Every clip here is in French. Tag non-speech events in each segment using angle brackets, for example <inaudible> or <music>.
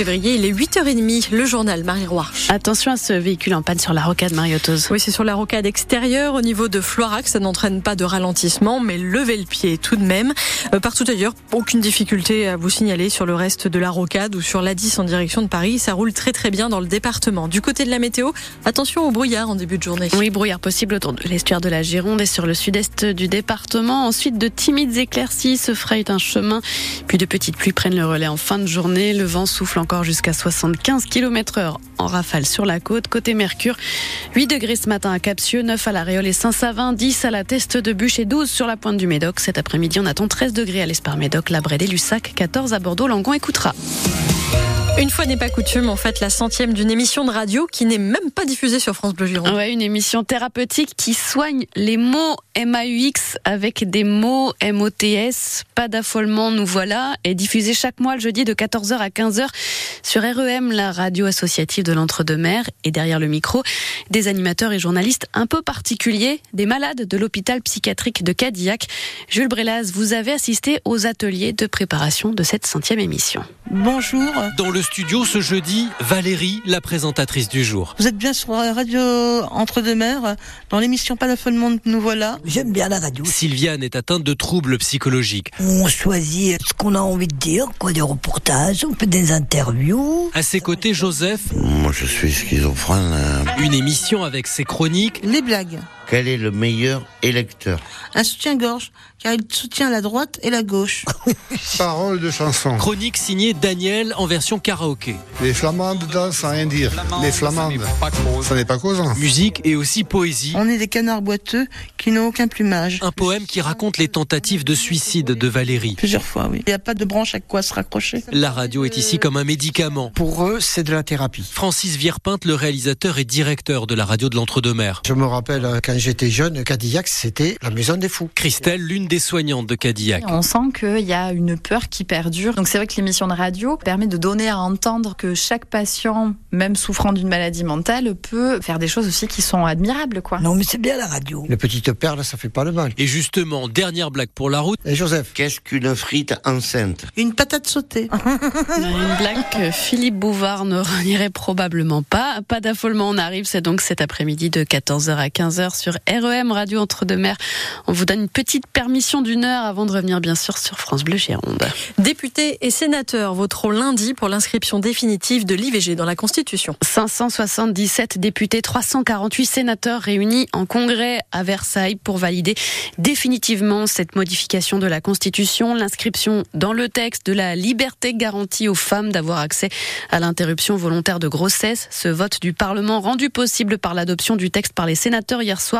février. Il est 8h30. Le journal Marie-Roi. Attention à ce véhicule en panne sur la rocade Mariotos. Oui, c'est sur la rocade extérieure au niveau de Floirac. Ça n'entraîne pas de ralentissement, mais levez le pied tout de même. Euh, partout ailleurs, aucune difficulté à vous signaler sur le reste de la rocade ou sur l'A10 en direction de Paris. Ça roule très très bien dans le département. Du côté de la météo, attention au brouillard en début de journée. Oui, brouillard possible autour de l'estuaire de la Gironde et sur le sud-est du département. Ensuite, de timides éclaircies se frayent un chemin, puis de petites pluies prennent le relais en fin de journée. Le vent souffle encore jusqu'à 75 km heure en rafale sur la côte. Côté Mercure, 8 degrés ce matin à Capsieux, 9 à La Réole et Saint-Savin, 10 à la Teste de Bûche et 12 sur la pointe du Médoc. Cet après-midi, on attend 13 degrés à l'Espar-Médoc, la Brède et Lussac, 14 à Bordeaux, Langon et Coutras. Une fois n'est pas coutume, en fait, la centième d'une émission de radio qui n'est même pas diffusée sur France Bleu Gironde. Ouais, une émission thérapeutique qui soigne les mots MAUX avec des mots MOTS. Pas d'affolement, nous voilà. Est diffusée chaque mois le jeudi de 14h à 15h sur REM, la radio associative de l'Entre-deux-Mers. Et derrière le micro, des animateurs et journalistes un peu particuliers, des malades de l'hôpital psychiatrique de Cadillac. Jules Brelaz, vous avez assisté aux ateliers de préparation de cette centième émission. Bonjour. Dans le studio ce jeudi, Valérie, la présentatrice du jour. Vous êtes bien sur la radio Entre-deux-Mers, dans l'émission Pas d'affolement, nous voilà. J'aime bien la radio. Sylviane est atteinte de troubles psychologiques. On choisit ce qu'on a envie de dire, quoi, des reportages, on fait des interviews. À ses côtés, Joseph. Moi, je suis schizophrène. Une émission avec ses chroniques. Les blagues. Quel est le meilleur électeur Un soutien-gorge, car il soutient la droite et la gauche. <laughs> Parole de chanson. Chronique signée Daniel en version karaoké. Les flamandes dansent sans rien dire. Les flamandes, ça n'est pas causant. Musique et aussi poésie. On est des canards boiteux qui n'ont aucun plumage. Un poème qui raconte les tentatives de suicide de Valérie. Plusieurs fois, oui. Il n'y a pas de branche à quoi se raccrocher. La radio est ici comme un médicament. Pour eux, c'est de la thérapie. Francis Vierpinte, le réalisateur et directeur de la radio de l'Entre-deux-Mers. Je me rappelle quand j'étais jeune, Cadillac, c'était la maison des fous. Christelle, l'une des soignantes de Cadillac. On sent qu'il y a une peur qui perdure. Donc c'est vrai que l'émission de radio permet de donner à entendre que chaque patient, même souffrant d'une maladie mentale, peut faire des choses aussi qui sont admirables. quoi. Non mais c'est bien la radio. Les petites perles, ça fait pas le mal. Et justement, dernière blague pour la route. Et Joseph Qu'est-ce qu'une frite enceinte? Une patate sautée. <laughs> Une blague que Philippe Bouvard ne renierait probablement pas. Pas d'affolement, on arrive. C'est donc cet après-midi de 14h à 15h sur REM Radio Entre-deux-Mers. On vous donne une petite permission d'une heure avant de revenir bien sûr sur France Bleu Gironde. Députés et sénateurs voteront lundi pour l'inscription définitive de l'IVG dans la Constitution. 577 députés, 348 sénateurs réunis en congrès à Versailles pour valider définitivement cette modification de la Constitution, l'inscription dans le texte de la liberté garantie aux femmes d'avoir accès à l'interruption volontaire de grossesse. Ce vote du Parlement rendu possible par l'adoption du texte par les sénateurs hier soir,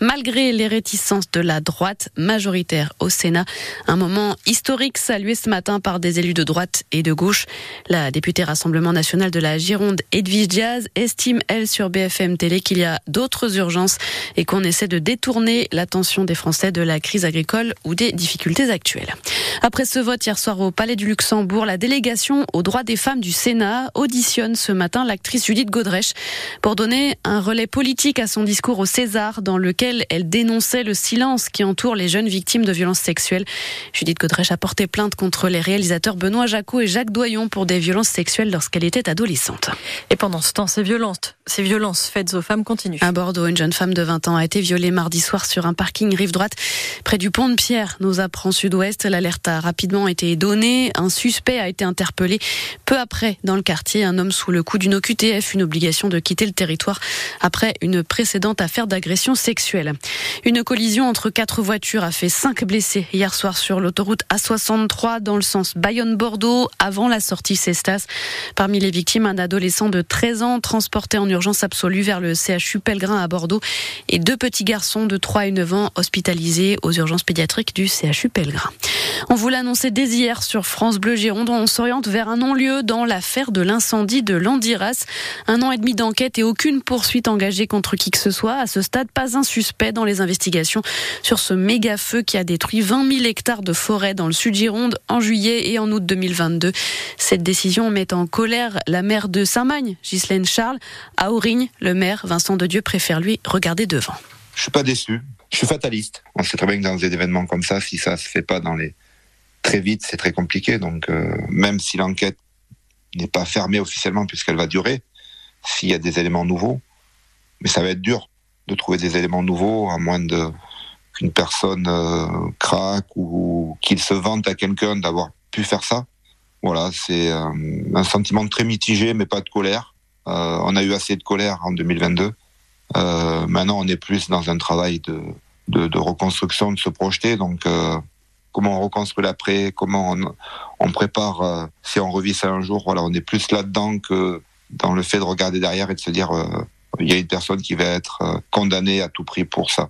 malgré les réticences de la droite majoritaire au Sénat. Un moment historique salué ce matin par des élus de droite et de gauche. La députée Rassemblement national de la Gironde, Edwige Diaz, estime, elle, sur BFM Télé qu'il y a d'autres urgences et qu'on essaie de détourner l'attention des Français de la crise agricole ou des difficultés actuelles. Après ce vote hier soir au Palais du Luxembourg, la délégation aux droits des femmes du Sénat auditionne ce matin l'actrice Judith Godrèche pour donner un relais politique à son discours au César dans lequel elle dénonçait le silence qui entoure les jeunes victimes de violences sexuelles. Judith Godrèche a porté plainte contre les réalisateurs Benoît Jacot et Jacques Doyon pour des violences sexuelles lorsqu'elle était adolescente. Et pendant ce temps, ces violences, ces violences faites aux femmes continuent. À Bordeaux, une jeune femme de 20 ans a été violée mardi soir sur un parking rive droite près du pont de Pierre, nous apprend Sud-Ouest. L'alerte a rapidement été donnée. Un suspect a été interpellé peu après dans le quartier. Un homme sous le coup d'une OQTF, une obligation de quitter le territoire après une précédente affaire d'agression sexuelle. Une collision entre quatre voitures a fait cinq blessés hier soir sur l'autoroute A63 dans le sens Bayonne-Bordeaux avant la sortie Cestas. Parmi les victimes, un adolescent de 13 ans transporté en urgence absolue vers le CHU Pellegrin à Bordeaux et deux petits garçons de 3 et 9 ans hospitalisés aux urgences pédiatriques du CHU Pellegrin. On vous l'annonçait dès hier sur France Bleu Gironde. On s'oriente vers un non-lieu dans l'affaire de l'incendie de Landiras. Un an et demi d'enquête et aucune poursuite engagée contre qui que ce soit. À ce stade, pas un suspect dans les investigations sur ce méga feu qui a détruit 20 000 hectares de forêt dans le sud Gironde en juillet et en août 2022. Cette décision met en colère la maire de Saint-Magne, Ghislaine Charles. À Aurigne, le maire Vincent de Dieu préfère lui regarder devant. Je suis pas déçu. Je suis fataliste. On sait très bien que dans des événements comme ça, si ça se fait pas dans les très vite, c'est très compliqué. Donc, euh, même si l'enquête n'est pas fermée officiellement puisqu'elle va durer s'il y a des éléments nouveaux. Mais ça va être dur de trouver des éléments nouveaux à moins qu'une personne euh, craque ou qu'il se vante à quelqu'un d'avoir pu faire ça. Voilà, c'est euh, un sentiment très mitigé, mais pas de colère. Euh, on a eu assez de colère en 2022. Euh, maintenant, on est plus dans un travail de, de, reconstruction, de se projeter. Donc, comment on reconstruit l'après, comment on, prépare si on revit ça un jour. Voilà, on est plus là-dedans que dans le fait de regarder derrière et de se dire il y a une personne qui va être euh, condamnée à tout prix pour ça.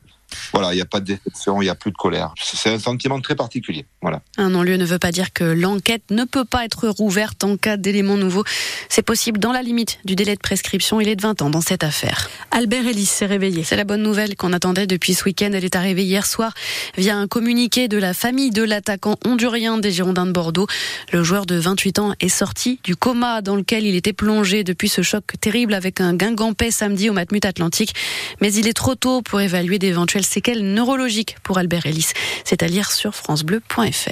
Voilà, il n'y a pas de déception, il n'y a plus de colère. C'est un sentiment très particulier. Voilà. Un non-lieu ne veut pas dire que l'enquête ne peut pas être rouverte en cas d'éléments nouveaux. C'est possible dans la limite du délai de prescription. Il est de 20 ans dans cette affaire. Albert Ellis s'est réveillé. C'est la bonne nouvelle qu'on attendait depuis ce week-end. Elle est arrivée hier soir via un communiqué de la famille de l'attaquant hondurien des Girondins de Bordeaux. Le joueur de 28 ans est sorti du coma dans lequel il était plongé depuis ce choc terrible avec un guingampais samedi au Matmut Atlantique. Mais il est trop tôt pour évaluer d'éventuelles séquelles neurologiques pour Albert Ellis. C'est à lire sur francebleu.fr.